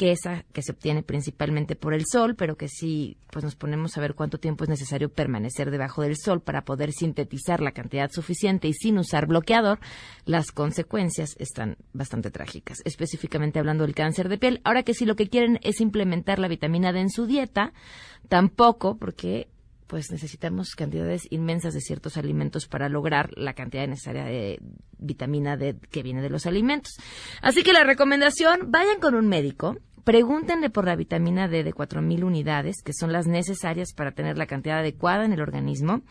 que esa que se obtiene principalmente por el sol, pero que si pues nos ponemos a ver cuánto tiempo es necesario permanecer debajo del sol para poder sintetizar la cantidad suficiente y sin usar bloqueador, las consecuencias están bastante trágicas, específicamente hablando del cáncer de piel. Ahora que si lo que quieren es implementar la vitamina D en su dieta, tampoco, porque pues necesitamos cantidades inmensas de ciertos alimentos para lograr la cantidad necesaria de vitamina D que viene de los alimentos. Así que la recomendación, vayan con un médico, pregúntenle por la vitamina D de 4.000 unidades, que son las necesarias para tener la cantidad adecuada en el organismo.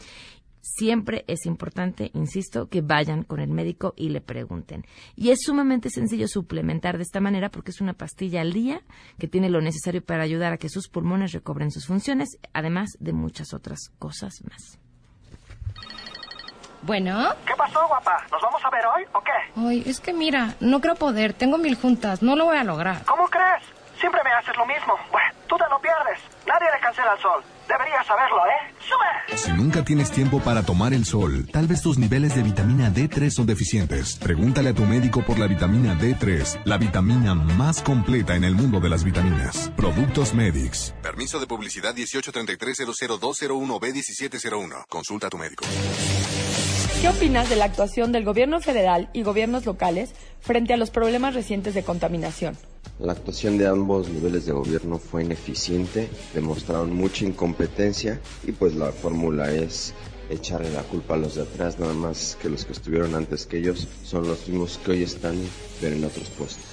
Siempre es importante, insisto, que vayan con el médico y le pregunten. Y es sumamente sencillo suplementar de esta manera porque es una pastilla al día que tiene lo necesario para ayudar a que sus pulmones recobren sus funciones, además de muchas otras cosas más. Bueno. ¿Qué pasó, guapa? ¿Nos vamos a ver hoy o qué? Ay, es que mira, no creo poder. Tengo mil juntas. No lo voy a lograr. ¿Cómo haces lo mismo. Bueno, tú te lo pierdes. Nadie le cancela el sol. Deberías saberlo, ¿eh? ¡Sube! Si nunca tienes tiempo para tomar el sol, tal vez tus niveles de vitamina D3 son deficientes. Pregúntale a tu médico por la vitamina D3, la vitamina más completa en el mundo de las vitaminas. Productos Medix. Permiso de publicidad 1833-00201B1701. Consulta a tu médico. ¿Qué opinas de la actuación del gobierno federal y gobiernos locales frente a los problemas recientes de contaminación? La actuación de ambos niveles de gobierno fue ineficiente, demostraron mucha incompetencia y pues la fórmula es echarle la culpa a los de atrás, nada más que los que estuvieron antes que ellos son los mismos que hoy están pero en otros puestos.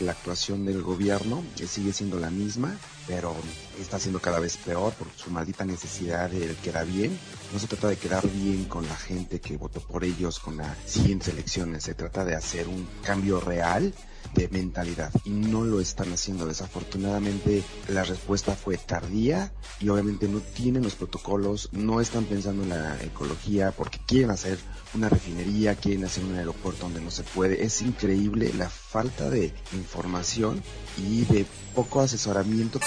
La actuación del gobierno sigue siendo la misma, pero está siendo cada vez peor por su maldita necesidad de quedar bien. No se trata de quedar bien con la gente que votó por ellos con las siguientes elecciones, se trata de hacer un cambio real de mentalidad y no lo están haciendo. Desafortunadamente la respuesta fue tardía y obviamente no tienen los protocolos, no están pensando en la ecología porque quieren hacer una refinería, quieren hacer un aeropuerto donde no se puede. Es increíble la falta de información y de poco asesoramiento.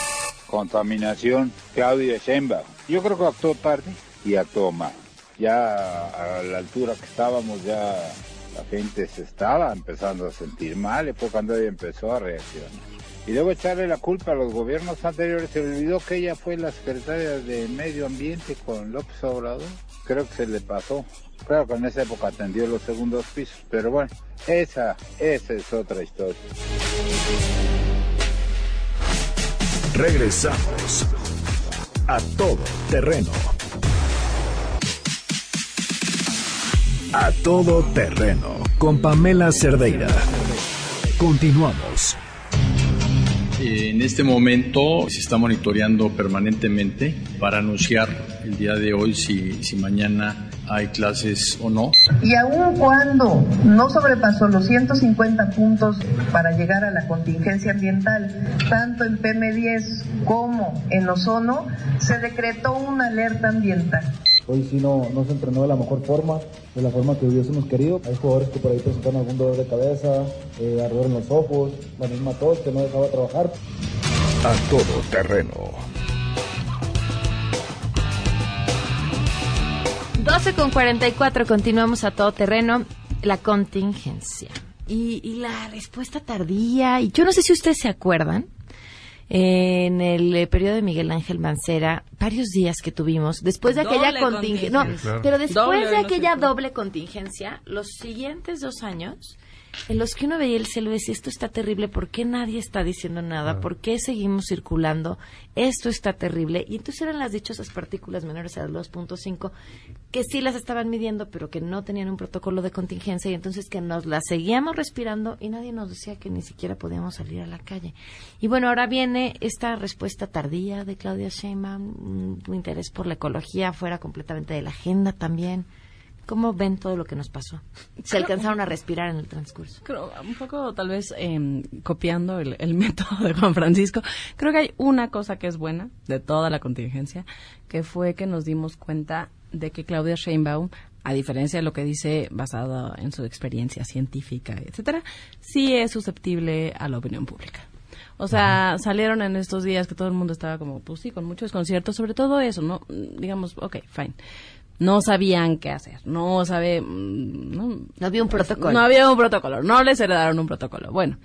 Contaminación, Claudia Sheinbaum. Yo creo que actuó tarde y actuó mal. Ya a la altura que estábamos ya la gente se estaba empezando a sentir mal y cuando ella empezó a reaccionar. Y debo echarle la culpa a los gobiernos anteriores. Se olvidó que ella fue la secretaria de Medio Ambiente con López Obrador. Creo que se le pasó. Claro que en esa época atendió los segundos pisos. Pero bueno, esa, esa es otra historia. Regresamos a todo terreno. A todo terreno con Pamela Cerdeira. Continuamos. En este momento se está monitoreando permanentemente para anunciar el día de hoy si, si mañana hay clases o no. Y aun cuando no sobrepasó los 150 puntos para llegar a la contingencia ambiental, tanto en PM10 como en ozono, se decretó una alerta ambiental. Hoy sí no, no se entrenó de la mejor forma, de la forma que hubiésemos querido. Hay jugadores que por ahí presentaron algún dolor de cabeza, eh, ardor en los ojos, la misma tos que no dejaba trabajar. A todo terreno. 12 con 44, continuamos a todo terreno. La contingencia. Y, y la respuesta tardía. Y yo no sé si ustedes se acuerdan, en el eh, periodo de Miguel Ángel Mancera, varios días que tuvimos, después de aquella contingencia, no. Claro. pero después Doble, de no sé aquella doble contingencia, los siguientes dos años, en los que uno veía el cielo y decía, esto está terrible, ¿por qué nadie está diciendo nada? ¿Por qué seguimos circulando? Esto está terrible. Y entonces eran las dichosas partículas menores a 2.5 que sí las estaban midiendo, pero que no tenían un protocolo de contingencia y entonces que nos las seguíamos respirando y nadie nos decía que ni siquiera podíamos salir a la calle. Y bueno, ahora viene esta respuesta tardía de Claudia Sheinbaum, un interés por la ecología fuera completamente de la agenda también. ¿Cómo ven todo lo que nos pasó? Se Creo- alcanzaron a respirar en el transcurso. Creo, un poco tal vez eh, copiando el, el método de Juan Francisco, creo que hay una cosa que es buena de toda la contingencia, que fue que nos dimos cuenta de que Claudia Sheinbaum, a diferencia de lo que dice basado en su experiencia científica, etcétera, sí es susceptible a la opinión pública. O sea, salieron en estos días que todo el mundo estaba como, pues sí, con mucho desconcierto, sobre todo eso, ¿no? Digamos, ok, fine. No sabían qué hacer, no sabe... mm, No, no había un protocolo. No había un protocolo, no les heredaron un protocolo. Bueno,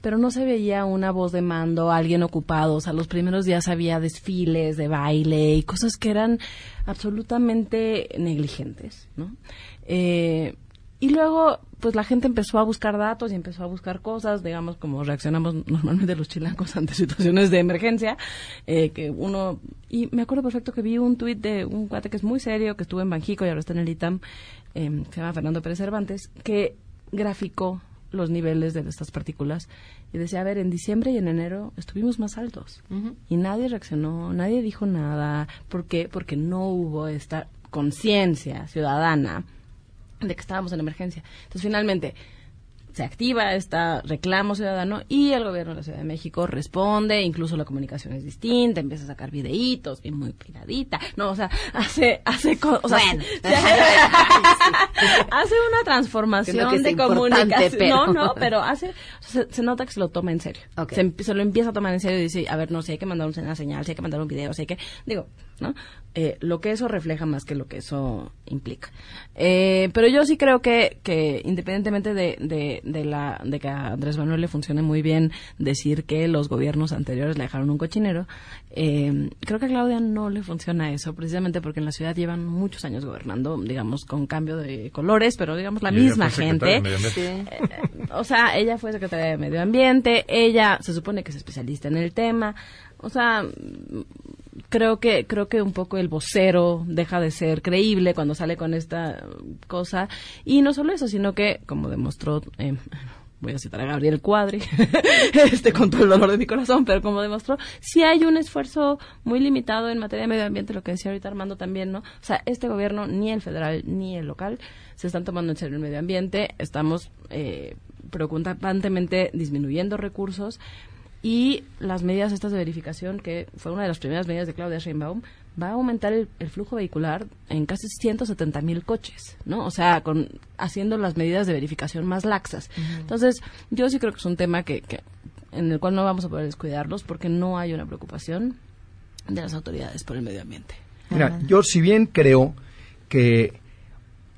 pero no se veía una voz de mando, alguien ocupado. O sea, los primeros días había desfiles de baile y cosas que eran absolutamente negligentes, ¿no? Eh, y luego, pues la gente empezó a buscar datos y empezó a buscar cosas, digamos, como reaccionamos normalmente los chilangos ante situaciones de emergencia, eh, que uno... Y me acuerdo perfecto que vi un tuit de un cuate que es muy serio, que estuvo en Banjico y ahora está en el ITAM, eh, se llama Fernando Pérez Cervantes, que graficó los niveles de estas partículas y decía, a ver, en diciembre y en enero estuvimos más altos y nadie reaccionó, nadie dijo nada. ¿Por qué? Porque no hubo esta conciencia ciudadana de que estábamos en emergencia. Entonces, finalmente, se activa este reclamo ciudadano y el gobierno de la Ciudad de México responde, incluso la comunicación es distinta, empieza a sacar videitos, y muy piradita, no, o sea, hace, hace, o sea, Bueno. se- hace una transformación de comunicación, pero- no, no, pero hace, se, se nota que se lo toma en serio, se, se lo empieza a tomar en serio y dice, a ver, no, si hay que mandar una señal, si hay que mandar un video, si hay que, digo, ¿no? Eh, lo que eso refleja más que lo que eso implica. Eh, pero yo sí creo que, que independientemente de, de, de la, de que a Andrés Manuel le funcione muy bien decir que los gobiernos anteriores le dejaron un cochinero, eh, creo que a Claudia no le funciona eso, precisamente porque en la ciudad llevan muchos años gobernando, digamos, con cambio de colores, pero digamos la Y misma gente. Eh, o sea, ella fue secretaria de Medio Ambiente, ella se supone que es especialista en el tema. O sea, creo que creo que un poco el vocero deja de ser creíble cuando sale con esta cosa. Y no solo eso, sino que como demostró eh, voy a citar a Gabriel Cuadri, este con todo el dolor de mi corazón, pero como demostró, sí hay un esfuerzo muy limitado en materia de medio ambiente, lo que decía ahorita Armando también, ¿no? O sea, este gobierno, ni el federal ni el local, se están tomando en serio el medio ambiente, estamos eh, preocupantemente disminuyendo recursos y las medidas estas de verificación, que fue una de las primeras medidas de Claudia Sheinbaum, va a aumentar el, el flujo vehicular en casi 170 mil coches, ¿no? O sea, con, haciendo las medidas de verificación más laxas. Entonces, yo sí creo que es un tema que, que en el cual no vamos a poder descuidarlos porque no hay una preocupación de las autoridades por el medio ambiente. Mira, yo si bien creo que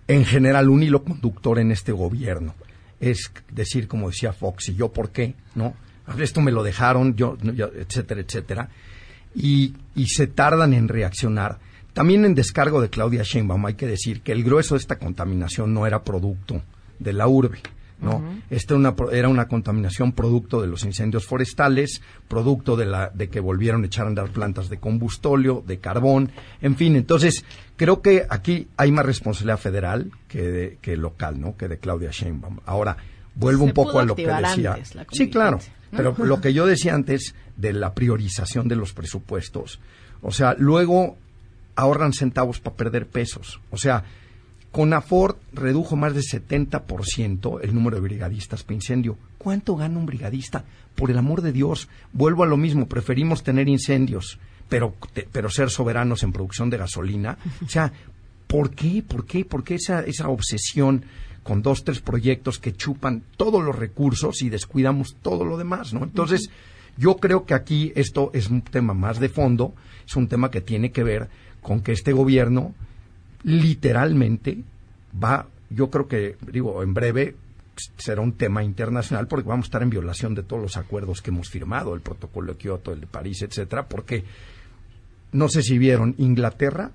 en general un hilo conductor en este gobierno es decir, como decía Fox, y yo por qué, ¿no? Esto me lo dejaron, yo, etcétera, etcétera. Y, y se tardan en reaccionar. También en descargo de Claudia Sheinbaum hay que decir que el grueso de esta contaminación no era producto de la urbe, ¿no? Ujú. Esta una era una contaminación producto de los incendios forestales, producto de, la, de que volvieron a echar a andar plantas de combustóleo, de carbón, en fin. Entonces, creo que aquí hay más responsabilidad federal que, de- que local, ¿no? Que de Claudia Sheinbaum. Ahora, vuelvo Se un poco a lo que decía. Sí, claro. Pero lo que yo decía antes de la priorización de los presupuestos, o sea, luego ahorran centavos para perder pesos. O sea, CONAFOR redujo más de 70% el número de brigadistas por incendio. ¿Cuánto gana un brigadista? Por el amor de Dios, vuelvo a lo mismo, preferimos tener incendios, pero, te- pero ser soberanos en producción de gasolina. O sea, ¿por qué? ¿Por qué? ¿Por qué esa, esa obsesión con dos, tres proyectos que chupan todos los recursos y descuidamos todo lo demás, ¿no? Entonces, yo creo que aquí esto es un tema más de fondo, es un tema que tiene que ver con que este gobierno literalmente va, yo creo que, digo, en breve será un tema internacional porque vamos a estar en violación de todos los acuerdos que hemos firmado, el protocolo de Kioto, el de París, etcétera, porque no sé si vieron, Inglaterra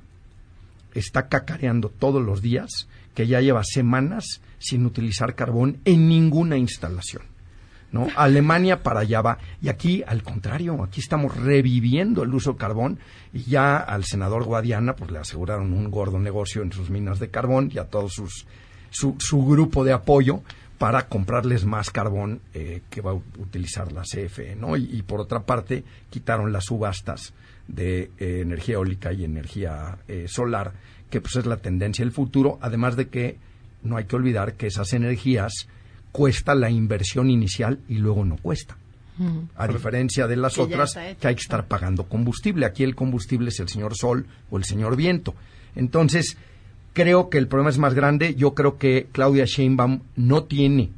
está cacareando todos los días que ya lleva semanas sin utilizar carbón en ninguna instalación. ¿no? Alemania para allá va. Y aquí, al contrario, aquí estamos reviviendo el uso de carbón y ya al senador Guadiana pues le aseguraron un gordo negocio en sus minas de carbón y a todos sus su, su grupo de apoyo para comprarles más carbón eh, que va a utilizar la CFE, ¿no? Y, y por otra parte, quitaron las subastas de eh, energía eólica y energía eh, solar, que pues es la tendencia del futuro, además de que no hay que olvidar que esas energías cuesta la inversión inicial y luego no cuesta. A diferencia de las Que otras que hay que estar pagando combustible. Aquí el combustible es el señor sol o el señor viento. Entonces, creo que el problema es más grande. Yo creo que Claudia Sheinbaum no tiene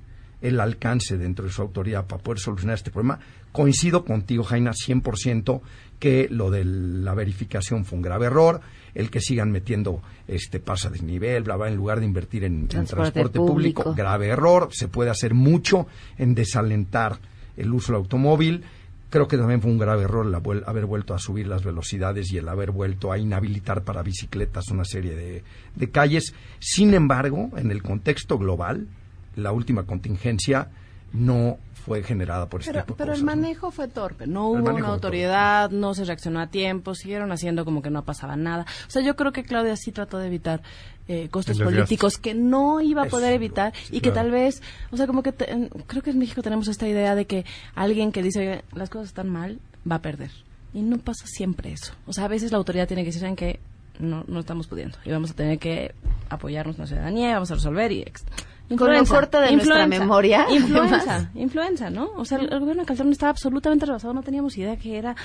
el alcance dentro de su autoridad para poder solucionar este problema. Coincido contigo, Jaina, 100% que lo de la verificación fue un grave error, el que sigan metiendo este pasa de desnivel, bla, bla, en lugar de invertir en en Transporte público, público. grave error, se puede hacer mucho en desalentar el uso del automóvil. Creo que también fue un grave error el haber vuelto a subir las velocidades y el haber vuelto a inhabilitar para bicicletas una serie de, de calles. Sin embargo, en el contexto global, la última contingencia no fue generada por este Pero, tipo de pero el manejo fue torpe. No hubo una autoridad, no se reaccionó a tiempo, siguieron haciendo como que no pasaba nada. O sea, yo creo que Claudia sí trató de evitar eh, costos políticos que no iba a Eso, poder evitar y que claro. tal vez, o sea, como que te- en- creo que en México tenemos esta idea de que alguien que dice "Oye, las cosas están mal va a perder. Y no pasa siempre eso. O sea, a veces la autoridad tiene que decir "¿Saben qué? no, no estamos pudiendo y vamos a tener que apoyarnos en la ciudadanía, vamos a resolver y... ex- Con lo corto de nuestra memoria, Influenza, además. influenza, ¿no? O sea, el, el gobierno de Calderón estaba absolutamente rebasado, no teníamos idea que era.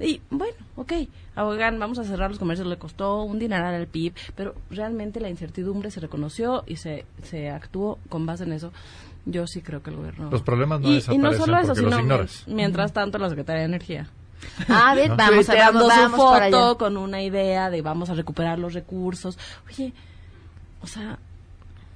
Y bueno, ok, oigan, vamos a cerrar los comercios, le costó un dineral al PIB, pero realmente la incertidumbre se reconoció y se, se actuó con base en eso. Yo sí creo que el gobierno. Los problemas no y, y desaparecen no solo eso, sino ignoras. mientras tanto la Secretaría de Energía. Ah, bien, ¿No? vamos, a, Tuiteando vamos, su vamos para allá. foto con una idea de vamos a recuperar los recursos. Oye, o sea,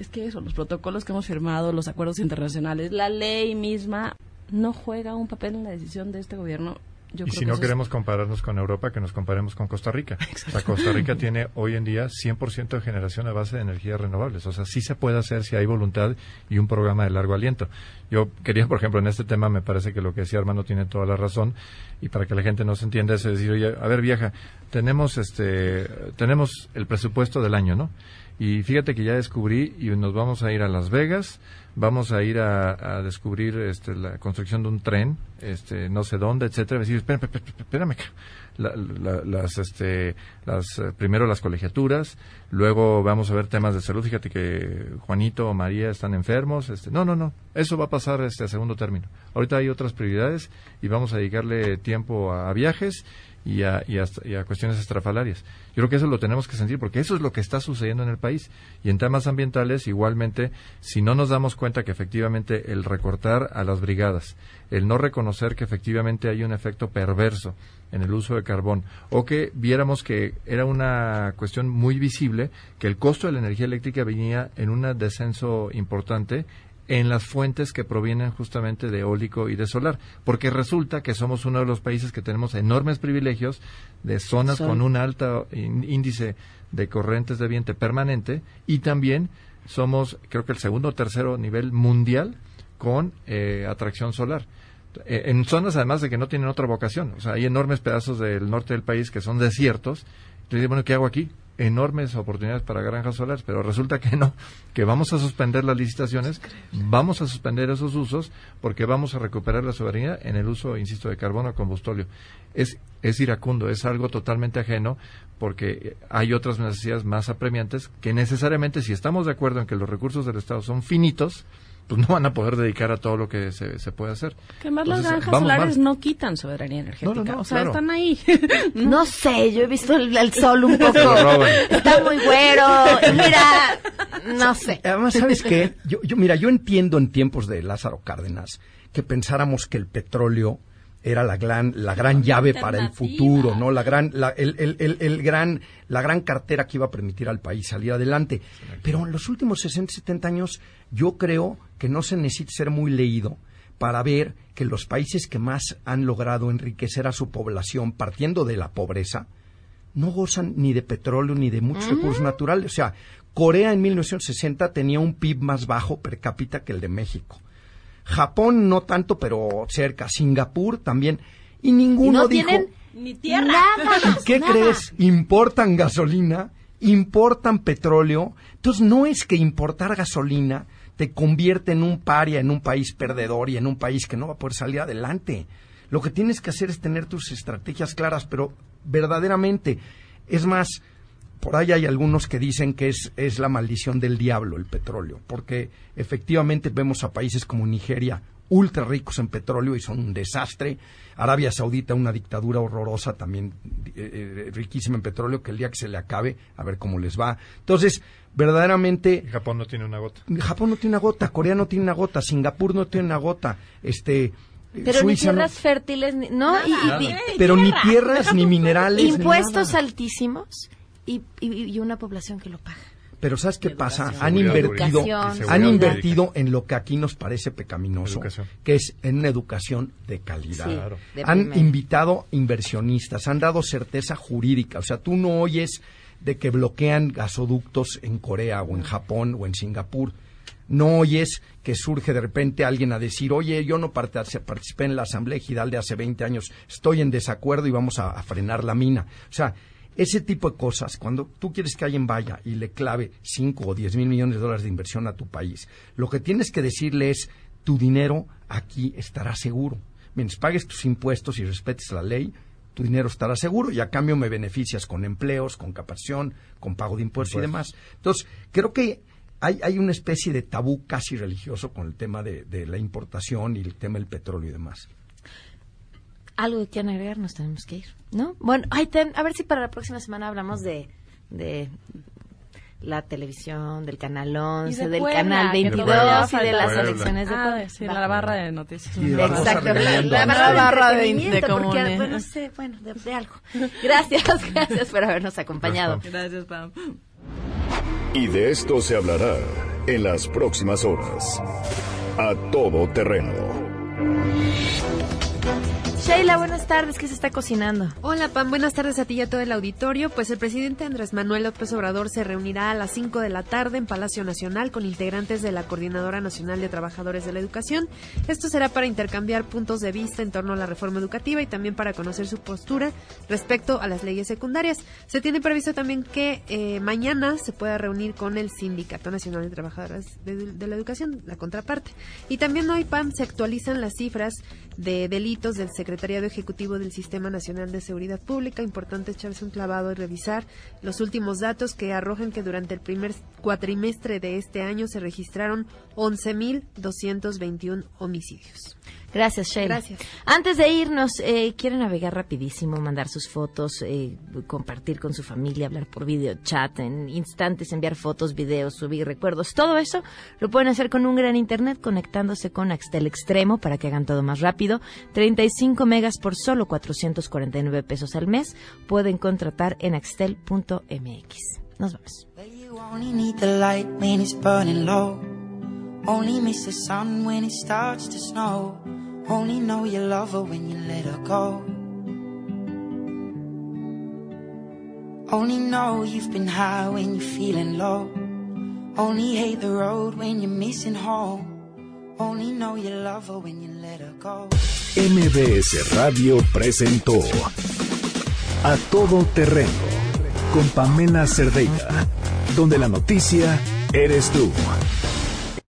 es que eso, los protocolos que hemos firmado, los acuerdos internacionales, la ley misma no juega un papel en la decisión de este gobierno. Yo y creo si que no eso es- queremos compararnos con Europa, que nos comparemos con Costa Rica. O sea, Costa Rica tiene hoy en día 100% de generación a base de energías renovables. O sea, sí se puede hacer si hay voluntad y un programa de largo aliento. Yo quería, por ejemplo, en este tema me parece que lo que decía Armando tiene toda la razón y para que la gente no se entienda es decir, oye, a ver vieja, tenemos este, tenemos el presupuesto del año, ¿no? Y fíjate que ya descubrí y nos vamos a ir a Las Vegas, vamos a ir a, a descubrir este, la construcción de un tren, este, no sé dónde, etcétera. Decir, espérame, espérame, espérame, la- la- las, este, las, eh, primero las colegiaturas, luego vamos a ver temas de salud. Fíjate que Juanito o María están enfermos. Este, no, no, no, eso va a pasar este, a segundo término. Ahorita hay otras prioridades y vamos a dedicarle tiempo a, a viajes y a, y, y a cuestiones estrafalarias. Yo creo que eso lo tenemos que sentir porque eso es lo que está sucediendo en el país. Y en temas ambientales, igualmente, si no nos damos cuenta que efectivamente el recortar a las brigadas, el no reconocer que efectivamente hay un efecto perverso en el uso de carbón, o que viéramos que era una cuestión muy visible, que el costo de la energía eléctrica venía en un descenso importante en las fuentes que provienen justamente de eólico y de solar, porque resulta que somos uno de los países que tenemos enormes privilegios de zonas Sol. con un alto ín- índice de corrientes de viento permanente y también somos, creo que el segundo o tercero nivel mundial con eh, atracción solar. Eh, en zonas además de que no tienen otra vocación, o sea, hay enormes pedazos del norte del país que son desiertos. Entonces, bueno, ¿qué hago aquí? Enormes oportunidades para granjas solares, pero resulta que no, que vamos a suspender las licitaciones, vamos a suspender esos usos porque vamos a recuperar la soberanía en el uso, insisto, de carbono combustóleo. Es es iracundo, es algo totalmente ajeno porque hay otras necesidades más apremiantes que necesariamente si estamos de acuerdo en que los recursos del Estado son finitos, pues no van a poder dedicar a todo lo que se, se puede hacer. Que además las granjas solares mal. no quitan soberanía energética. No, no, no, o sea, claro. están ahí. No sé, yo he visto el, el sol un poco. Está muy güero. y Mira, no sé. Además, ¿sabes qué? Yo, yo, mira, yo entiendo en tiempos de Lázaro Cárdenas que pensáramos que el petróleo era la gran, la gran llave para el futuro, ¿no? La gran, la, el, el, el, el gran, la gran cartera que iba a permitir al país salir adelante. Pero en los últimos 60, 70 años, yo creo que no se necesita ser muy leído para ver que los países que más han logrado enriquecer a su población partiendo de la pobreza, no gozan ni de petróleo ni de muchos recursos naturales. O sea, Corea en 1960 tenía un PIB más bajo per cápita que el de México. Japón no tanto, pero cerca. Singapur también. Y ninguno no dijo... tienen ni tierra. Nada. ¿Qué nada. crees? Importan gasolina, importan petróleo. Entonces no es que importar gasolina te convierte en un paria, en un país perdedor y en un país que no va a poder salir adelante. Lo que tienes que hacer es tener tus estrategias claras, pero verdaderamente. Es más, por ahí hay algunos que dicen que es, es la maldición del diablo el petróleo, porque efectivamente vemos a países como Nigeria ultra ricos en petróleo y son un desastre. Arabia Saudita, una dictadura horrorosa, también eh, eh, riquísima en petróleo, que el día que se le acabe, a ver cómo les va. Entonces, verdaderamente, Japón no tiene una gota. Japón no tiene una gota, Corea no tiene una gota, Singapur no tiene una gota, este... Pero ni Suiza no- tierras fértiles, ni- ¿no? Y- y- Nada. y- Pero ni tierras, ni minerales, ni Impuestos altísimos y, y- y una población que lo paga. Pero ¿sabes qué pasa? Han invertido, han invertido en lo que aquí nos parece pecaminoso, Educación. que es en una educación de calidad. Sí, Claro. de han invitado inversionistas, han dado certeza jurídica. O sea, tú no oyes de que bloquean gasoductos en Corea o en Japón o en Singapur. No oyes que surge de repente alguien a decir, oye, yo no parte- participé en la Asamblea Ejidal de hace 20 años, estoy en desacuerdo y vamos a, a frenar la mina. O sea, ese tipo de cosas, cuando tú quieres que alguien vaya y le clave 5 o 10 mil millones de dólares de inversión a tu país, lo que tienes que decirle es, tu dinero aquí estará seguro. Mientras pagues tus impuestos y respetes la ley, tu dinero estará seguro y a cambio me beneficias con empleos, con capacitación, con pago de impuestos y demás. Entonces, creo que hay, hay una especie de tabú casi religioso con el tema de, de la importación y el tema del petróleo y demás. Algo que quieran agregar, nos tenemos que ir, ¿no? Bueno, ay, ten- a ver si para la próxima semana hablamos de, de la televisión, del Canal 11, del Puebla, Canal que 22 todavía y de las elecciones de Ah, Puebla. sí, la barra de noticias. Y de Exacto, la, regañando. la La barra, barra de de- porque, bueno, no sé, bueno, de, de algo. Gracias, gracias por habernos acompañado. Gracias, Pam. Y de esto se hablará en las próximas horas. A todo terreno. Sheila, buenas tardes, ¿qué se está cocinando? Hola Pam, buenas tardes a ti y a todo el auditorio. Pues el presidente Andrés Manuel López Obrador se reunirá a las 5 de la tarde en Palacio Nacional con integrantes de la Coordinadora Nacional de Trabajadores de la Educación. Esto será para intercambiar puntos de vista en torno a la reforma educativa y también para conocer su postura respecto a las leyes secundarias. Se tiene previsto también que eh, mañana se pueda reunir con el Sindicato Nacional de Trabajadores de, de la Educación, la contraparte. Y también hoy, Pam, se actualizan las cifras de delitos del Secretariado Ejecutivo del Sistema Nacional de Seguridad Pública. Importante echarse un clavado y revisar los últimos datos que arrojan que durante el primer cuatrimestre de este año se registraron 11.221 homicidios. Gracias, Sheila. Gracias. Antes de irnos, eh, quieren navegar rapidísimo, mandar sus fotos, eh, compartir con su familia, hablar por video chat, en instantes enviar fotos, videos, subir recuerdos. Todo eso lo pueden hacer con un gran internet conectándose con Axtel Extremo para que hagan todo más rápido. 35 megas por solo 449 pesos al mes. Pueden contratar en axtel.mx. Nos vemos. You only know you love her when you let her go. Only know you've been high when you're feeling low. Only hate the road when you're missing home. Only know you love her when you let her go. MBS Radio presentó A Todo Terreno con Pamela Cerdeira, donde la noticia eres tú.